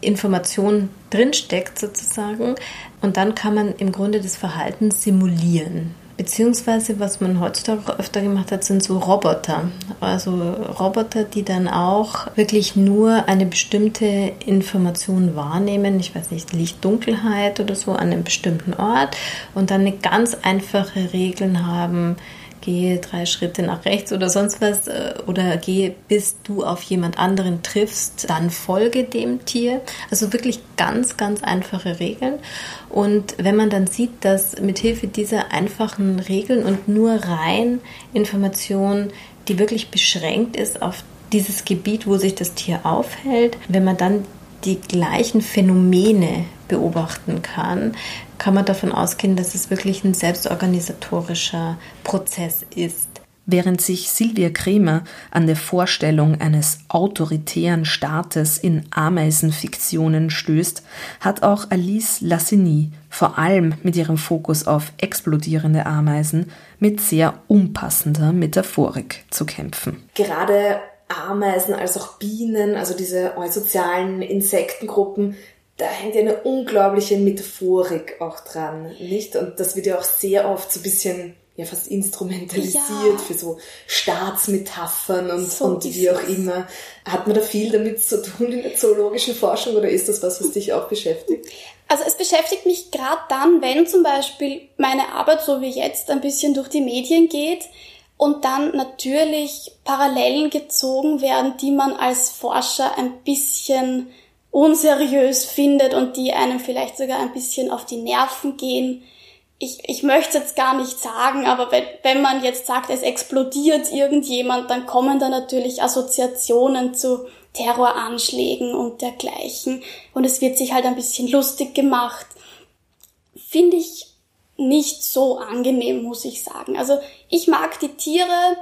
Information drinsteckt sozusagen. Und dann kann man im Grunde das Verhalten simulieren. Beziehungsweise, was man heutzutage öfter gemacht hat, sind so Roboter. Also Roboter, die dann auch wirklich nur eine bestimmte Information wahrnehmen. Ich weiß nicht, Licht, Dunkelheit oder so an einem bestimmten Ort und dann eine ganz einfache Regeln haben, gehe drei Schritte nach rechts oder sonst was äh, oder gehe, bis du auf jemand anderen triffst, dann folge dem Tier. Also wirklich ganz, ganz einfache Regeln. Und wenn man dann sieht, dass mithilfe dieser einfachen Regeln und nur rein Information, die wirklich beschränkt ist auf dieses Gebiet, wo sich das Tier aufhält, wenn man dann die gleichen Phänomene beobachten kann, kann man davon ausgehen, dass es wirklich ein selbstorganisatorischer Prozess ist. Während sich Silvia Kremer an der Vorstellung eines autoritären Staates in Ameisenfiktionen stößt, hat auch Alice Lassini, vor allem mit ihrem Fokus auf explodierende Ameisen, mit sehr unpassender Metaphorik zu kämpfen. Gerade Ameisen als auch Bienen, also diese eusozialen Insektengruppen, da hängt ja eine unglaubliche Metaphorik auch dran, nicht? Und das wird ja auch sehr oft so ein bisschen ja fast instrumentalisiert ja. für so Staatsmetaphern und, so und wie auch immer. Hat man da viel damit zu tun in der zoologischen Forschung oder ist das was, was dich auch beschäftigt? Also es beschäftigt mich gerade dann, wenn zum Beispiel meine Arbeit so wie jetzt ein bisschen durch die Medien geht und dann natürlich Parallelen gezogen werden, die man als Forscher ein bisschen unseriös findet und die einem vielleicht sogar ein bisschen auf die Nerven gehen. Ich, ich möchte jetzt gar nicht sagen, aber wenn, wenn man jetzt sagt, es explodiert irgendjemand, dann kommen da natürlich Assoziationen zu Terroranschlägen und dergleichen. Und es wird sich halt ein bisschen lustig gemacht. Finde ich nicht so angenehm, muss ich sagen. Also ich mag die Tiere,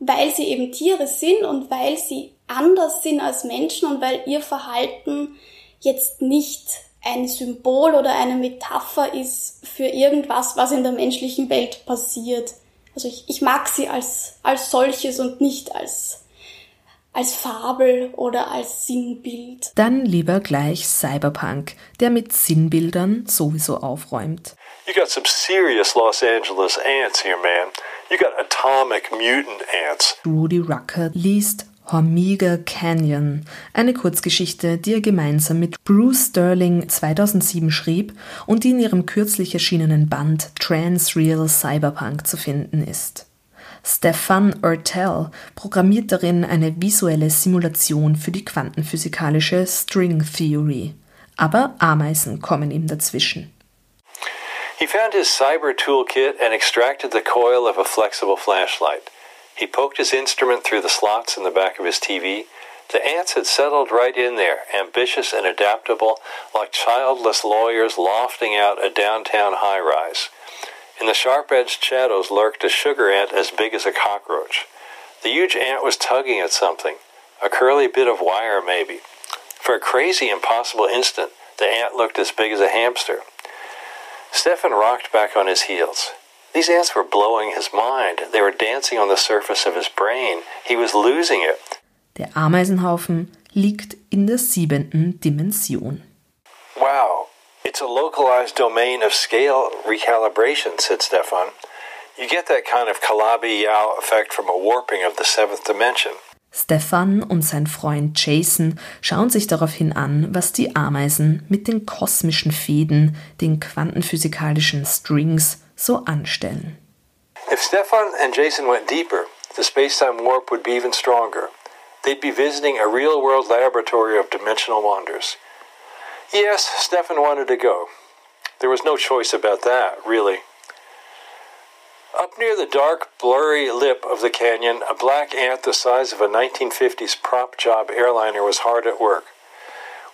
weil sie eben Tiere sind und weil sie anders sind als Menschen und weil ihr Verhalten jetzt nicht ein Symbol oder eine Metapher ist für irgendwas, was in der menschlichen Welt passiert. Also ich, ich mag sie als, als solches und nicht als, als Fabel oder als Sinnbild. Dann lieber gleich Cyberpunk, der mit Sinnbildern sowieso aufräumt. You got some serious Los Angeles ants here, man. You got atomic mutant ants. Rudy Rucker liest Hormiga Canyon, eine Kurzgeschichte, die er gemeinsam mit Bruce Sterling 2007 schrieb und die in ihrem kürzlich erschienenen Band Transreal Cyberpunk zu finden ist. Stefan Ertel programmiert darin eine visuelle Simulation für die quantenphysikalische String Theory. Aber Ameisen kommen ihm dazwischen. He found his cyber toolkit and extracted the coil of a flexible flashlight. He poked his instrument through the slots in the back of his TV. The ants had settled right in there, ambitious and adaptable, like childless lawyers lofting out a downtown high rise. In the sharp edged shadows lurked a sugar ant as big as a cockroach. The huge ant was tugging at something, a curly bit of wire maybe. For a crazy, impossible instant, the ant looked as big as a hamster. Stefan rocked back on his heels. These ants were blowing his mind. They were dancing on the surface of his brain. He was losing it. Der Ameisenhaufen liegt in der siebenten Dimension. Wow, it's a localized domain of scale recalibration, said Stefan. You get that kind of Calabi-Yau effect from a warping of the seventh dimension. Stefan und sein Freund Jason schauen sich daraufhin an, was die Ameisen mit den kosmischen Fäden, den quantenphysikalischen Strings, so anstellen. If Stefan and Jason went deeper, the space-time warp would be even stronger. They'd be visiting a real-world laboratory of dimensional wonders. Yes, Stefan wanted to go. There was no choice about that, really. Up near the dark, blurry lip of the canyon, a black ant the size of a 1950s prop job airliner was hard at work.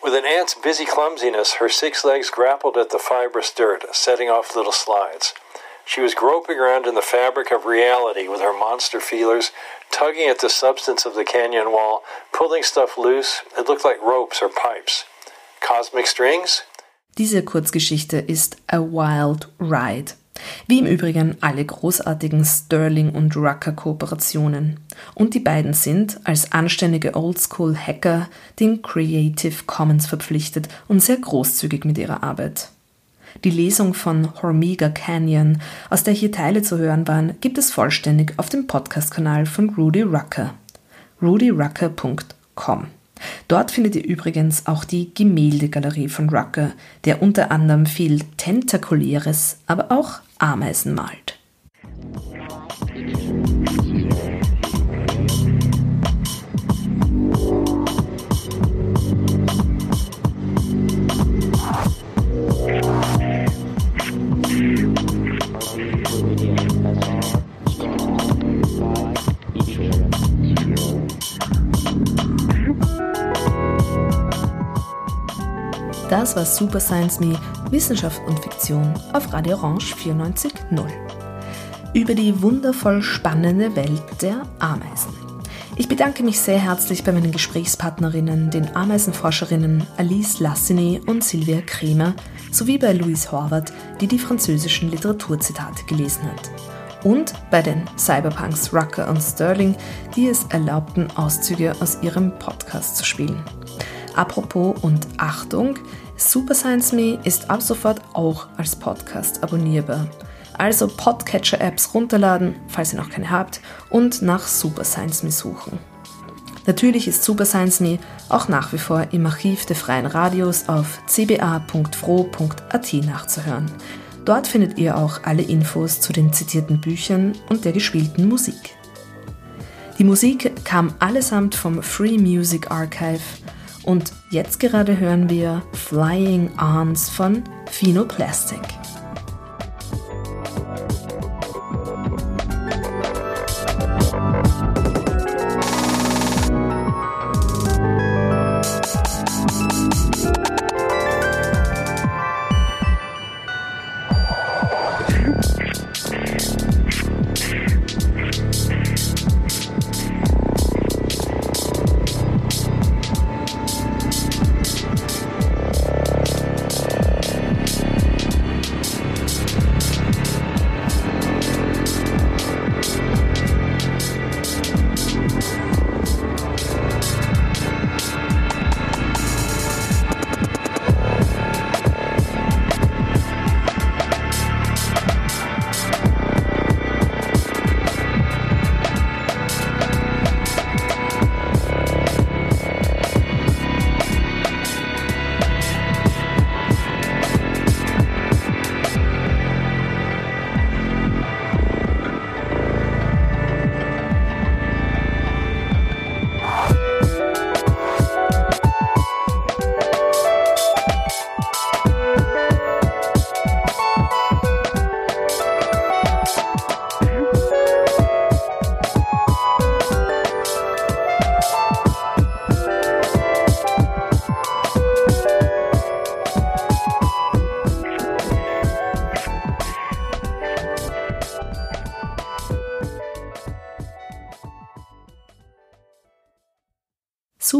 With an ant's busy clumsiness, her six legs grappled at the fibrous dirt, setting off little slides. She was groping around in the fabric of reality with her monster feelers, tugging at the substance of the canyon wall, pulling stuff loose. It looked like ropes or pipes. Cosmic strings? Diese Kurzgeschichte ist A Wild Ride Wie im Übrigen alle großartigen Sterling und Rucker Kooperationen. Und die beiden sind als anständige Oldschool-Hacker den Creative Commons verpflichtet und sehr großzügig mit ihrer Arbeit. Die Lesung von Hormiga Canyon, aus der hier Teile zu hören waren, gibt es vollständig auf dem Podcast-Kanal von Rudy Rucker. rudyrucker.com Dort findet ihr übrigens auch die Gemäldegalerie von Rucker, der unter anderem viel Tentakuläres, aber auch Ameisen malt. Das war Super Science Me, Wissenschaft und Fiktion auf Radio Orange 94.0. Über die wundervoll spannende Welt der Ameisen. Ich bedanke mich sehr herzlich bei meinen Gesprächspartnerinnen, den Ameisenforscherinnen Alice Lassini und Sylvia Kremer, sowie bei Louise Horvath, die die französischen Literaturzitate gelesen hat. Und bei den Cyberpunks Rucker und Sterling, die es erlaubten, Auszüge aus ihrem Podcast zu spielen. Apropos und Achtung, Super Science Me ist ab sofort auch als Podcast abonnierbar. Also Podcatcher-Apps runterladen, falls ihr noch keine habt, und nach Super Science Me suchen. Natürlich ist Super Science Me auch nach wie vor im Archiv der Freien Radios auf cba.fro.at nachzuhören. Dort findet ihr auch alle Infos zu den zitierten Büchern und der gespielten Musik. Die Musik kam allesamt vom Free Music Archive und jetzt gerade hören wir Flying Arms von Phenoplastic.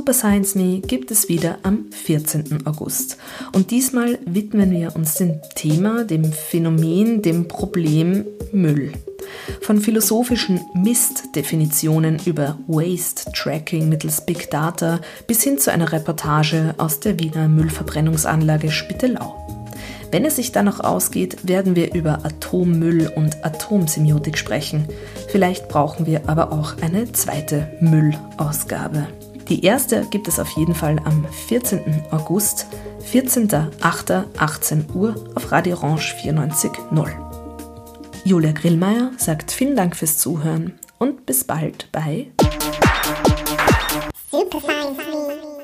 Super Science Me gibt es wieder am 14. August. Und diesmal widmen wir uns dem Thema, dem Phänomen, dem Problem Müll. Von philosophischen Mistdefinitionen über Waste Tracking mittels Big Data bis hin zu einer Reportage aus der Wiener Müllverbrennungsanlage Spittelau. Wenn es sich dann noch ausgeht, werden wir über Atommüll und Atomsemiotik sprechen. Vielleicht brauchen wir aber auch eine zweite Müllausgabe. Die erste gibt es auf jeden Fall am 14. August, 14.08.18 Uhr auf Radio Orange 94.0. Julia Grillmeier sagt vielen Dank fürs Zuhören und bis bald bei Science